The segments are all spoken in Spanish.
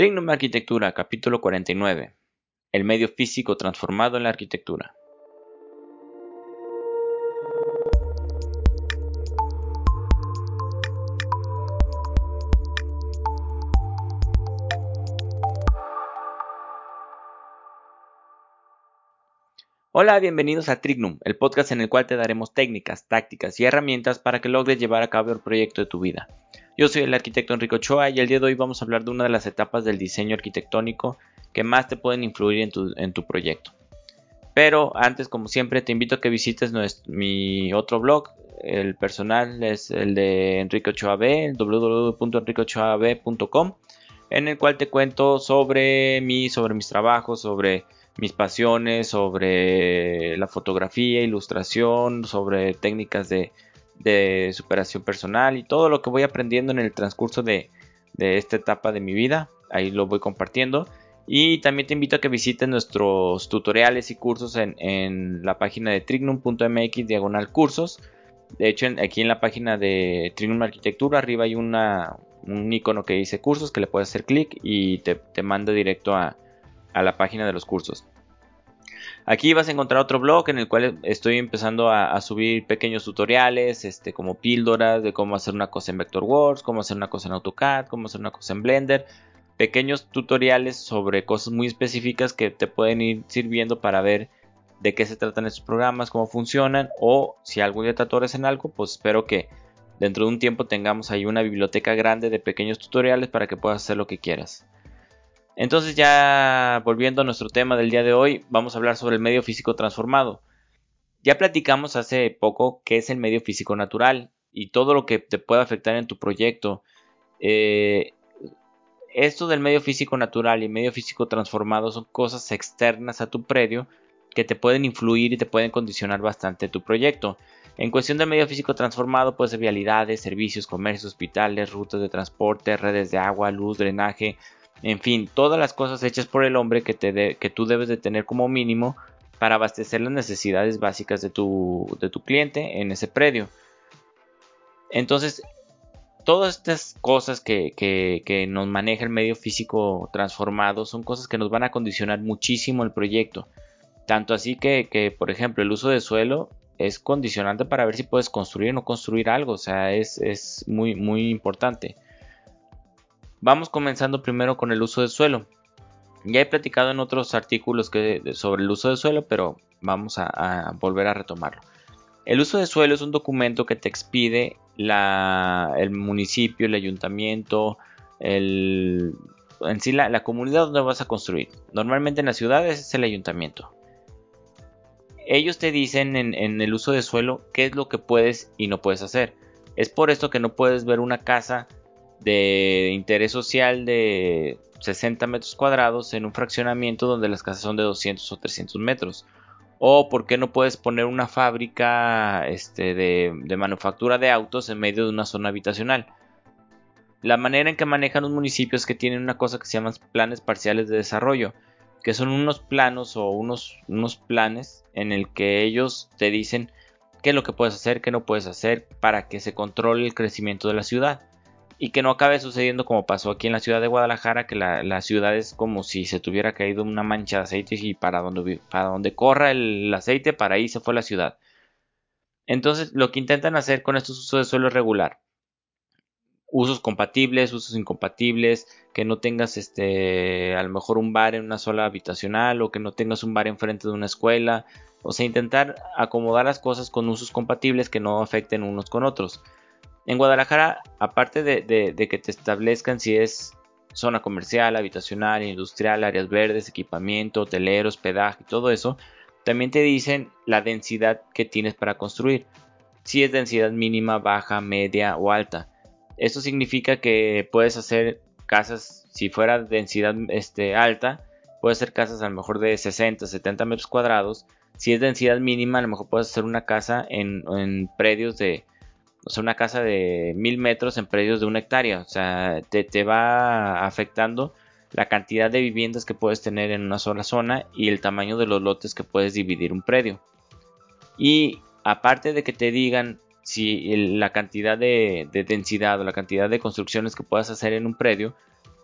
Trignum Arquitectura, capítulo 49. El medio físico transformado en la arquitectura. Hola, bienvenidos a Trignum, el podcast en el cual te daremos técnicas, tácticas y herramientas para que logres llevar a cabo el proyecto de tu vida. Yo soy el arquitecto Enrico Ochoa y el día de hoy vamos a hablar de una de las etapas del diseño arquitectónico que más te pueden influir en tu, proyecto. Pero antes, como siempre, te invito a que visites mi otro blog. El personal es el de Enrique Ochoa B, www.enricochoab.com, en el cual te cuento sobre mí, sobre mis trabajos, sobre mis pasiones sobre la fotografía, ilustración, sobre técnicas de, superación personal y todo lo que voy aprendiendo en el transcurso de, esta etapa de mi vida. Ahí lo voy compartiendo. Y también te invito a que visites nuestros tutoriales y cursos en, la página de trignum.mx diagonal cursos. De hecho, aquí en la página de Trignum Arquitectura, arriba hay una, un icono que dice cursos que le puedes hacer clic y te, te manda directo a, a la página de los cursos. Aquí vas a encontrar otro blog en el cual estoy empezando a, subir pequeños tutoriales, este, como píldoras de cómo hacer una cosa en Vectorworks, cómo hacer una cosa en AutoCAD, cómo hacer una cosa en Blender. Pequeños tutoriales sobre cosas muy específicas que te pueden ir sirviendo para ver de qué se tratan estos programas, cómo funcionan o si algún día te atores en algo, pues espero que dentro de un tiempo tengamos ahí una biblioteca grande de pequeños tutoriales para que puedas hacer lo que quieras. Entonces ya volviendo a nuestro tema del día de hoy, vamos a hablar sobre el medio físico transformado. Ya platicamos hace poco qué es el medio físico natural y todo lo que te puede afectar en tu proyecto. Eh, esto del medio físico natural y medio físico transformado son cosas externas a tu predio que te pueden influir y te pueden condicionar bastante tu proyecto. En cuestión del medio físico transformado puede ser vialidades, servicios, comercios, hospitales, rutas de transporte, redes de agua, luz, drenaje, en fin, todas las cosas hechas por el hombre que, te que tú debes de tener como mínimo para abastecer las necesidades básicas de tu, de cliente en ese predio. Entonces, todas estas cosas que, nos maneja el medio físico transformado son cosas que nos van a condicionar muchísimo el proyecto. Tanto así que, por ejemplo, el uso de suelo es condicionante para ver si puedes construir o no construir algo. O sea, es, muy importante. Vamos comenzando primero con el uso del suelo. Ya he platicado en otros artículos sobre el uso del suelo, pero vamos a, volver a retomarlo. El uso de suelo es un documento que te expide el municipio, el ayuntamiento, en sí la, comunidad donde vas a construir. Normalmente en las ciudades es el ayuntamiento. Ellos te dicen en el uso de suelo qué es lo que puedes y no puedes hacer. Es por esto que no puedes ver una casa de interés social de 60 metros cuadrados en un fraccionamiento donde las casas son de 200 o 300 metros. O por qué no puedes poner una fábrica este, de, manufactura de autos en medio de una zona habitacional. La manera en que manejan los municipios es que tienen una cosa que se llaman planes parciales de desarrollo, que son unos planos o unos, unos planes en el que ellos te dicen qué es lo que puedes hacer, qué no puedes hacer para que se controle el crecimiento de la ciudad y que no acabe sucediendo como pasó aquí en la ciudad de Guadalajara, que la, ciudad es como si se tuviera caído una mancha de aceite y para donde, para donde corra el, aceite, para ahí se fue la ciudad. Entonces, lo que intentan hacer con estos usos de suelo es regular. Usos compatibles, usos incompatibles, que no tengas este, a lo mejor un bar en una sola habitacional o que no tengas un bar enfrente de una escuela. O sea, intentar acomodar las cosas con usos compatibles que no afecten unos con otros. En Guadalajara, aparte de, que te establezcan si es zona comercial, habitacional, industrial, áreas verdes, equipamiento, hotelero, hospedaje, todo eso, también te dicen la densidad que tienes para construir. Si es densidad mínima, baja, media o alta. Esto significa que puedes hacer casas, si fuera densidad este, alta, puedes hacer casas a lo mejor de 60, 70 metros cuadrados. Si es densidad mínima, a lo mejor puedes hacer una casa en predios de o sea, una casa de mil metros en predios de una hectárea. O sea, te, te, va afectando la cantidad de viviendas que puedes tener en una sola zona y el tamaño de los lotes que puedes dividir un predio. Y aparte de que te digan si la cantidad de, de densidad o la cantidad de construcciones que puedas hacer en un predio,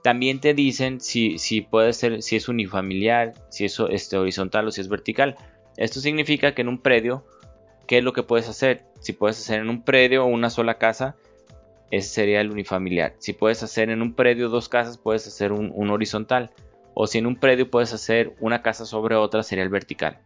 También te dicen si, si puede ser, si es unifamiliar, si es horizontal o si es vertical. Esto significa que en un predio, ¿qué es lo que puedes hacer? Si puedes hacer en un predio una sola casa, ese sería el unifamiliar. Si puedes hacer en un predio dos casas, puedes hacer un, horizontal. O si en un predio puedes hacer una casa sobre otra, sería el vertical.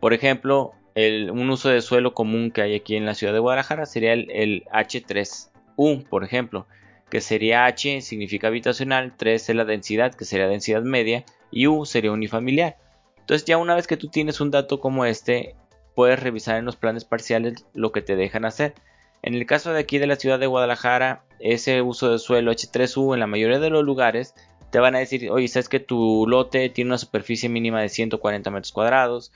Por ejemplo, un uso de suelo común que hay aquí en la ciudad de Guadalajara sería el, el H3U, por ejemplo, que sería H significa habitacional, 3 es la densidad, que sería densidad media, y U sería unifamiliar. Entonces ya una vez que tú tienes un dato como este, puedes revisar en los planes parciales lo que te dejan hacer. En el caso de aquí de la ciudad de Guadalajara, ese uso de suelo H3U en la mayoría de los lugares te van a decir, oye, sabes que tu lote tiene una superficie mínima de 140 metros cuadrados,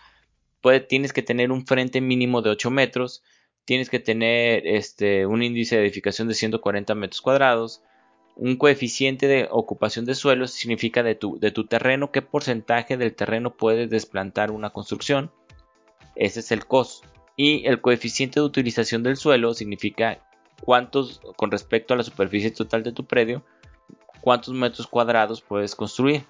tienes que tener un frente mínimo de 8 metros, tienes que tener este, un índice de edificación de 140 metros cuadrados, un coeficiente de ocupación de suelo significa de tu, de tu terreno, qué porcentaje del terreno puedes desplantar una construcción. Ese es el COS. Y el coeficiente de utilización del suelo significa cuántos, con respecto a la superficie total de tu predio, cuántos metros cuadrados puedes construir.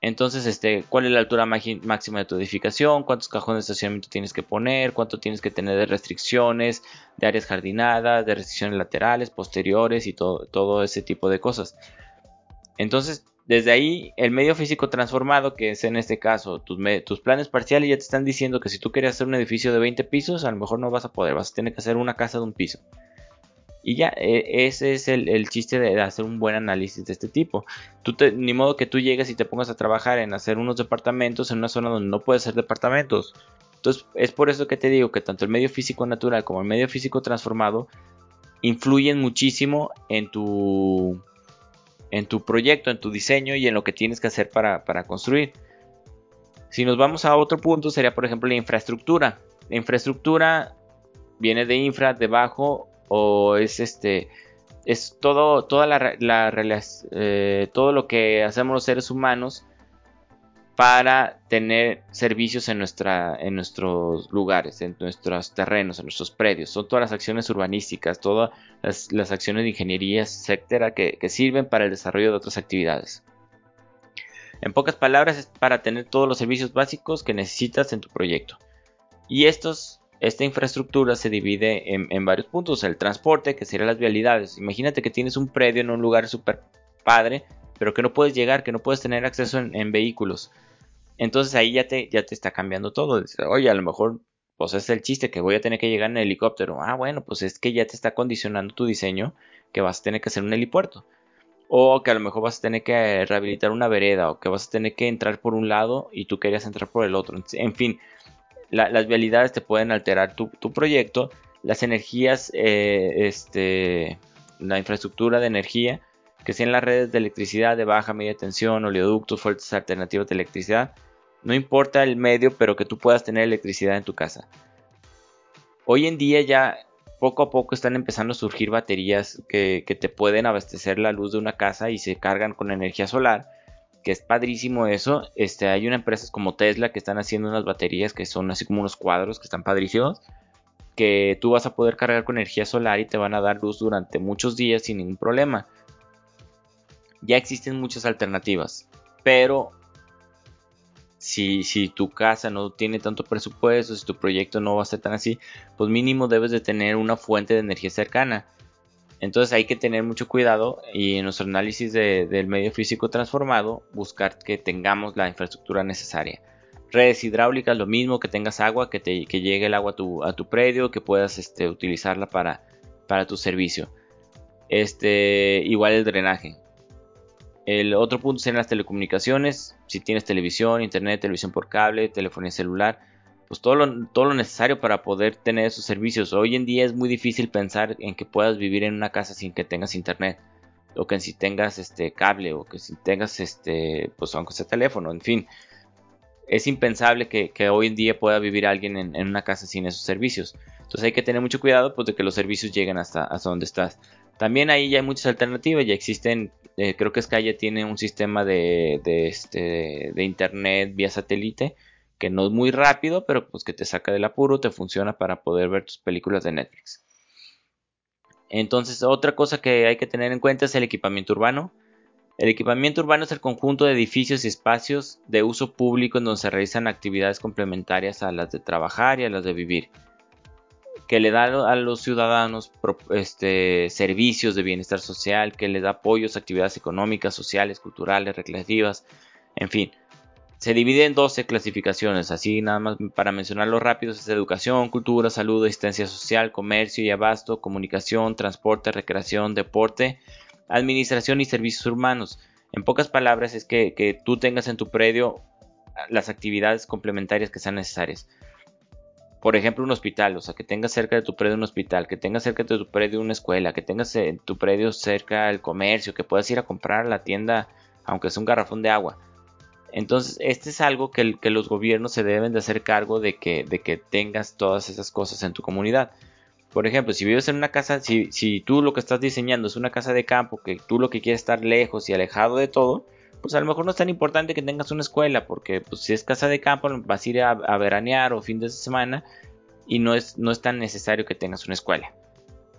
Entonces, este, ¿cuál es la altura máxima de tu edificación? ¿Cuántos cajones de estacionamiento tienes que poner? ¿Cuánto tienes que tener de restricciones, de áreas jardinadas, de restricciones laterales, posteriores y todo, todo ese tipo de cosas? Entonces, desde ahí, el medio físico transformado, que es en este caso tus, planes parciales, ya te están diciendo que si tú quieres hacer un edificio de 20 pisos, a lo mejor no vas a poder, vas a tener que hacer una casa de un piso. Y ya, e, ese es el, chiste de hacer un buen análisis de este tipo. Tú ni modo que tú llegues y te pongas a trabajar en hacer unos departamentos en una zona donde no puedes hacer departamentos. Entonces, es por eso que te digo que tanto el medio físico natural como el medio físico transformado influyen muchísimo en tu, en tu proyecto, en tu diseño y en lo que tienes que hacer para, para construir. Si nos vamos a otro punto, sería por ejemplo la infraestructura. La infraestructura viene de infra, debajo o es este es todo toda la, eh, todo lo que hacemos los seres humanos para tener servicios en nuestra en nuestros lugares en nuestros terrenos en nuestros predios son todas las acciones urbanísticas todas las, acciones de ingeniería etcétera que, sirven para el desarrollo de otras actividades en pocas palabras es para tener todos los servicios básicos que necesitas en tu proyecto y estos esta infraestructura se divide en, varios puntos. El transporte, que serían las vialidades. Imagínate que tienes un predio en un lugar súper padre, pero que no puedes llegar, que no puedes tener acceso en, vehículos. Entonces ahí ya te, ya te está cambiando todo. Oye, a lo mejor, pues es el chiste que voy a tener que llegar en helicóptero. Ah, bueno, pues es que ya te está condicionando tu diseño que vas a tener que hacer un helipuerto. O que a lo mejor vas a tener que rehabilitar una vereda, o que vas a tener que entrar por un lado y tú querías entrar por el otro. En fin, las vialidades te pueden alterar tu, proyecto, las energías, eh, este, la infraestructura de energía, que sean las redes de electricidad de baja, media tensión, oleoductos, fuertes alternativas de electricidad, no importa el medio, pero que tú puedas tener electricidad en tu casa. Hoy en día ya poco a poco están empezando a surgir baterías que, te pueden abastecer la luz de una casa y se cargan con energía solar que es padrísimo eso. Este, hay una empresas como Tesla que están haciendo unas baterías que son así como unos cuadros que están padrísimos. Que tú vas a poder cargar con energía solar y te van a dar luz durante muchos días sin ningún problema. Ya existen muchas alternativas. Pero si, tu casa no tiene tanto presupuesto, si tu proyecto no va a ser tan así, pues mínimo debes de tener una fuente de energía cercana. Entonces hay que tener mucho cuidado y en nuestro análisis del medio físico transformado buscar que tengamos la infraestructura necesaria. Redes hidráulicas, lo mismo, que tengas agua, que, te, llegue el agua a tu, a tu predio, que puedas este, utilizarla para, para tu servicio. Este, igual el drenaje. El otro punto serían las telecomunicaciones. Si tienes televisión, internet, televisión por cable, telefonía celular, pues todo lo, todo lo necesario para poder tener esos servicios. Hoy en día es muy difícil pensar en que puedas vivir en una casa sin que tengas internet o que si tengas este cable o que si tengas este pues aunque sea teléfono, en fin. Es impensable que, hoy en día pueda vivir alguien en, una casa sin esos servicios. Entonces hay que tener mucho cuidado pues, de que los servicios lleguen hasta, hasta donde estás. También ahí ya hay muchas alternativas, ya existen, eh, creo que Sky ya tiene un sistema de, de, este, de internet vía satélite que no es muy rápido, pero pues que te saca del apuro, te funciona para poder ver tus películas de Netflix. Entonces, otra cosa que hay que tener en cuenta es el equipamiento urbano. El equipamiento urbano es el conjunto de edificios y espacios de uso público en donde se realizan actividades complementarias a las de trabajar y a las de vivir, que le da a los ciudadanos este, servicios de bienestar social, que le da apoyos a actividades económicas, sociales, culturales, recreativas, en fin. Se divide en 12 clasificaciones, así nada más para mencionarlo rápido, es educación, cultura, salud, asistencia social, comercio y abasto, comunicación, transporte, recreación, deporte, administración y servicios urbanos. En pocas palabras es que, tú tengas en tu predio las actividades complementarias que sean necesarias. Por ejemplo, un hospital, o sea, que tengas cerca de tu predio un hospital, que tengas cerca de tu predio una escuela, que tengas en tu predio cerca el comercio, que puedas ir a comprar a la tienda, aunque sea un garrafón de agua. Entonces, este es algo que, los gobiernos se deben de hacer cargo de que, de que tengas todas esas cosas en tu comunidad. Por ejemplo, si vives en una casa, si, si tú lo que estás diseñando es una casa de campo, que tú lo que quieres estar lejos y alejado de todo, pues a lo mejor no es tan importante que tengas una escuela, porque pues, si es casa de campo vas a ir a, veranear o fin de semana y no es, no es tan necesario que tengas una escuela.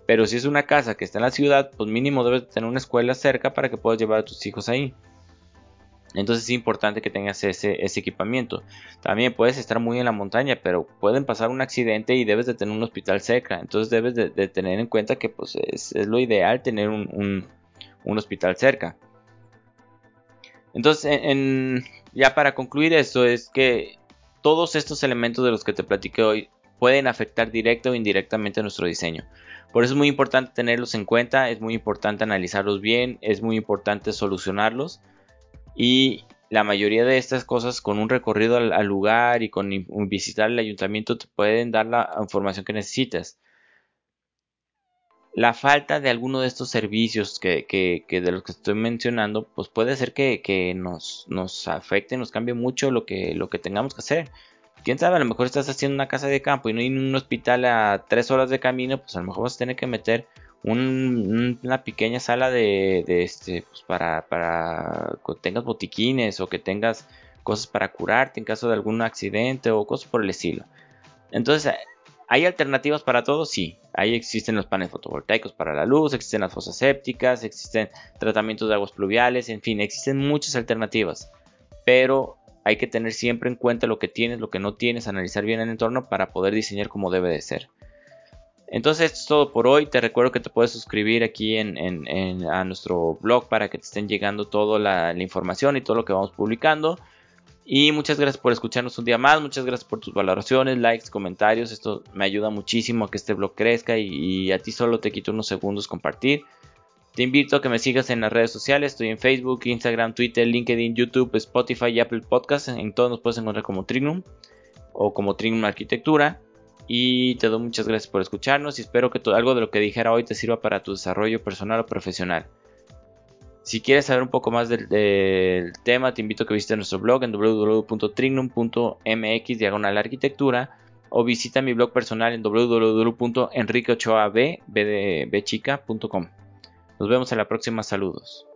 Pero si es una casa que está en la ciudad, pues mínimo debes tener una escuela cerca para que puedas llevar a tus hijos ahí. Entonces es importante que tengas ese, equipamiento. También puedes estar muy en la montaña, pero pueden pasar un accidente y debes de tener un hospital cerca. Entonces debes de, tener en cuenta que pues, es, lo ideal tener un, hospital cerca. Entonces, ya para concluir esto es que todos estos elementos de los que te platiqué hoy pueden afectar directa o indirectamente a nuestro diseño. Por eso es muy importante tenerlos en cuenta, es muy importante analizarlos bien, es muy importante solucionarlos y la mayoría de estas cosas con un recorrido al, lugar y con visitar el ayuntamiento te pueden dar la información que necesitas. La falta de alguno de estos servicios que, de los que estoy mencionando, pues puede ser que, nos, nos, afecte, nos cambie mucho lo que, lo que tengamos que hacer. Quién sabe, a lo mejor estás haciendo una casa de campo y no hay un hospital a tres horas de camino, pues a lo mejor vas a tener que meter una pequeña sala de, este pues para, para que tengas botiquines o que tengas cosas para curarte en caso de algún accidente o cosas por el estilo. Entonces, ¿hay alternativas para todo? Sí. Ahí existen los paneles fotovoltaicos para la luz, existen las fosas sépticas, existen tratamientos de aguas pluviales, en fin, existen muchas alternativas. Pero hay que tener siempre en cuenta lo que tienes, lo que no tienes, analizar bien el entorno para poder diseñar como debe de ser. Entonces esto es todo por hoy. Te recuerdo que te puedes suscribir aquí en, a nuestro blog para que te estén llegando toda la, información y todo lo que vamos publicando. Y muchas gracias por escucharnos un día más. Muchas gracias por tus valoraciones, likes, comentarios. Esto me ayuda muchísimo a que este blog crezca y, a ti solo te quito unos segundos compartir. Te invito a que me sigas en las redes sociales. Estoy en Facebook, Instagram, Twitter, LinkedIn, YouTube, Spotify y Apple Podcasts. En todos nos puedes encontrar como Trinum o como Trinum Arquitectura. Y te doy muchas gracias por escucharnos y espero que algo de lo que dijera hoy te sirva para tu desarrollo personal o profesional. Si quieres saber un poco más del, tema, te invito a que visites nuestro blog en www.trignum.mx diagonal arquitectura o visita mi blog personal en www.enriqueochoab.com. Nos vemos en la próxima, saludos.